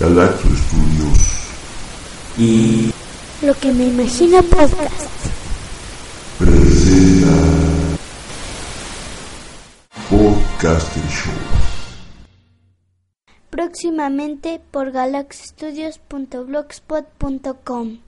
Galaxo Studios y Lo que me imagino podcast presenta Podcasting Show. Próximamente por galaxstudios.blogspot.com